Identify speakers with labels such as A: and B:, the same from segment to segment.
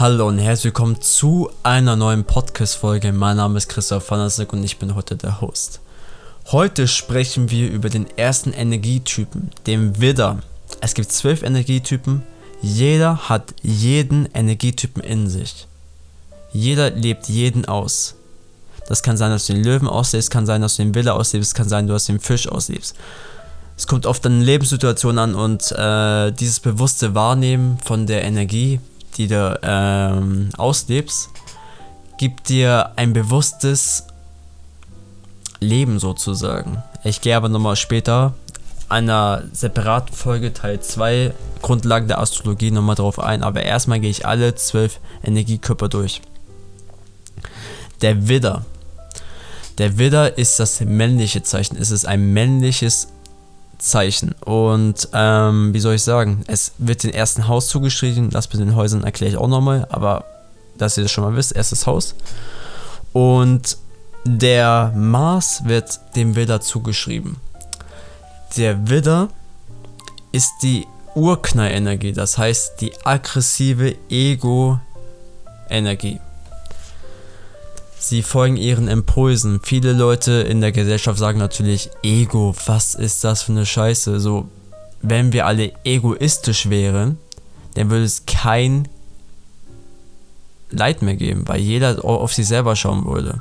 A: Hallo und herzlich willkommen zu einer neuen Podcast-Folge. Mein Name ist Christoph Vanasek und ich bin heute der Host. Heute sprechen wir über den ersten Energietypen, dem Widder. Es gibt zwölf Energietypen. Jeder hat jeden Energietypen in sich. Jeder lebt jeden aus. Das kann sein, dass du den Löwen auslebst, kann sein, dass du den Widder auslebst, kann sein, dass du den Fisch auslebst. Es kommt oft an Lebenssituationen an und äh, dieses bewusste Wahrnehmen von der Energie die du ähm, auslebst, gibt dir ein bewusstes Leben sozusagen. Ich gehe aber nochmal später einer separaten Folge Teil 2 Grundlagen der Astrologie nochmal drauf ein, aber erstmal gehe ich alle zwölf Energiekörper durch. Der Widder. Der Widder ist das männliche Zeichen. Es ist ein männliches Zeichen. Und ähm, wie soll ich sagen, es wird dem ersten Haus zugeschrieben. Das mit den Häusern erkläre ich auch nochmal, aber dass ihr das schon mal wisst, erstes Haus. Und der Mars wird dem Widder zugeschrieben. Der Widder ist die Urknallenergie, das heißt die aggressive Ego-Energie. Sie folgen ihren Impulsen. Viele Leute in der Gesellschaft sagen natürlich, Ego, was ist das für eine Scheiße? So, wenn wir alle egoistisch wären, dann würde es kein Leid mehr geben, weil jeder auf sich selber schauen würde.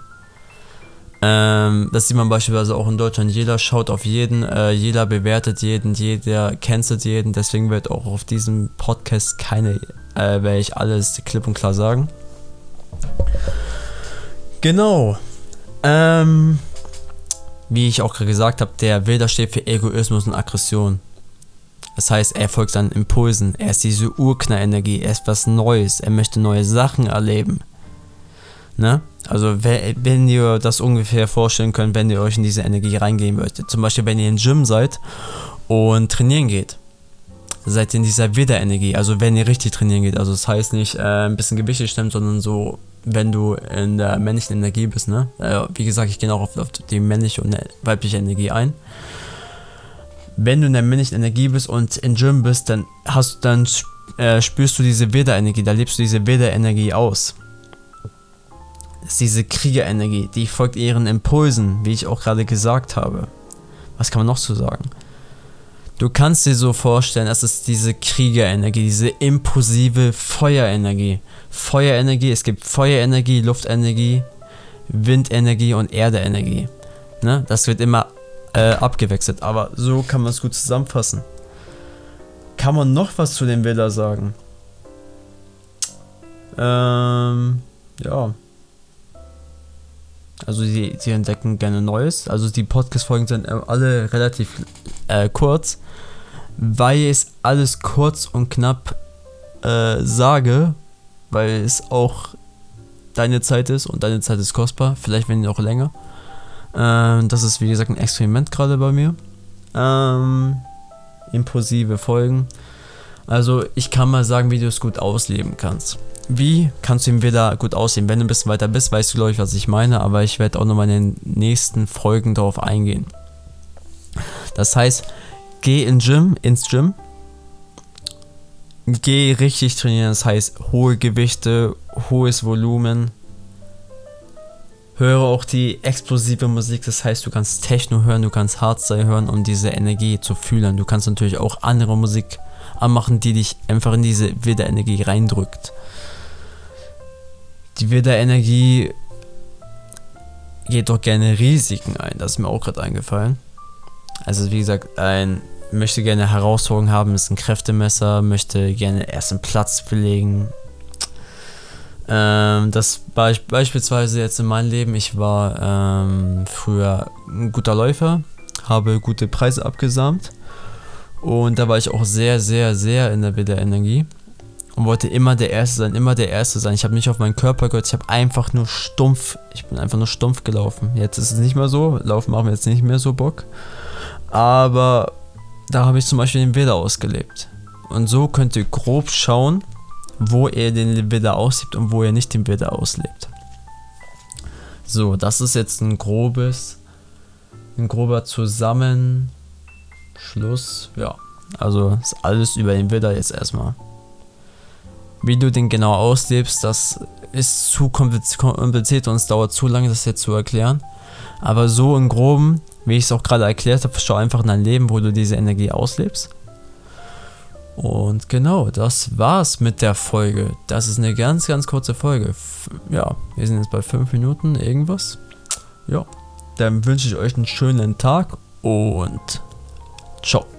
A: Ähm, das sieht man beispielsweise auch in Deutschland. Jeder schaut auf jeden, äh, jeder bewertet jeden, jeder cancelt jeden. Deswegen wird auch auf diesem Podcast keine, äh, werde ich alles klipp und klar sagen. Genau. Ähm, wie ich auch gerade gesagt habe, der Wilder steht für Egoismus und Aggression. Das heißt, er folgt seinen Impulsen. Er ist diese Urknallenergie. Er ist was Neues. Er möchte neue Sachen erleben. Ne? Also, wenn ihr das ungefähr vorstellen könnt, wenn ihr euch in diese Energie reingehen möchtet. Zum Beispiel, wenn ihr im Gym seid und trainieren geht. Seid ihr in dieser Widder-Energie. Also, wenn ihr richtig trainieren geht. Also, das heißt nicht äh, ein bisschen Gewichte stemmen, sondern so wenn du in der männlichen Energie bist, ne? Äh, wie gesagt, ich gehe auch auf, auf, die männliche und weibliche Energie ein. Wenn du in der männlichen Energie bist und in Gym bist, dann hast dann äh, spürst du diese Veda-Energie, da lebst du diese Veda-Energie aus. Das ist diese Kriegerenergie, die folgt ihren Impulsen, wie ich auch gerade gesagt habe. Was kann man noch zu sagen? Du kannst dir so vorstellen, es ist diese Kriegerenergie, diese impulsive Feuerenergie. Feuerenergie, es gibt Feuerenergie, Luftenergie, Windenergie und Erdeenergie. Ne? Das wird immer äh, abgewechselt, aber so kann man es gut zusammenfassen. Kann man noch was zu den Villa sagen? Ähm, ja. Also sie, sie entdecken gerne Neues. Also die Podcast-Folgen sind äh, alle relativ äh, kurz weil ich es alles kurz und knapp äh, sage, weil es auch deine Zeit ist und deine Zeit ist kostbar, vielleicht wenn auch länger. Ähm, das ist wie gesagt ein Experiment gerade bei mir. Ähm, impulsive Folgen. Also ich kann mal sagen, wie du es gut ausleben kannst. Wie kannst du ihn wieder gut ausleben? Wenn du ein bisschen weiter bist, weißt du, glaube ich, was ich meine, aber ich werde auch nochmal in den nächsten Folgen darauf eingehen. Das heißt, geh in Gym, ins Gym. Geh richtig trainieren, das heißt hohe Gewichte, hohes Volumen. Höre auch die explosive Musik, das heißt, du kannst Techno hören, du kannst Hardstyle hören, um diese Energie zu fühlen. Du kannst natürlich auch andere Musik anmachen, die dich einfach in diese Widder-Energie reindrückt. Die Widder-Energie geht doch gerne Risiken ein, das ist mir auch gerade eingefallen. Also wie gesagt, ein möchte gerne Herausforderungen haben, ist ein Kräftemesser, möchte gerne ersten Platz belegen. Ähm, das be beispielsweise jetzt in meinem Leben, ich war ähm, früher ein guter Läufer, habe gute Preise abgesamt und da war ich auch sehr, sehr, sehr in der Widderenergie und wollte immer der Erste sein, immer der Erste sein. Ich habe nicht auf meinen Körper gehört, ich habe einfach nur stumpf, ich bin einfach nur stumpf gelaufen. Jetzt ist es nicht mehr so, Laufen machen wir jetzt nicht mehr so Bock. Aber da habe ich zum Beispiel den Widder ausgelebt. Und so könnt ihr grob schauen, wo ihr den Widder auslebt und wo ihr nicht den Widder auslebt. So, das ist jetzt ein grobes, ein grober Zusammenschluss. Ja, also ist alles über den Widder jetzt erstmal. Wie du den genau auslebst, das ist zu kompliziert und es dauert zu lange, das jetzt zu erklären. Aber so im Groben, wie ich es auch gerade erklärt habe, schau einfach in dein Leben, wo du diese Energie auslebst. Und genau, das war's mit der Folge. Das ist eine ganz, ganz kurze Folge. F ja, wir sind jetzt bei 5 Minuten irgendwas. Ja, dann wünsche ich euch einen schönen Tag und ciao.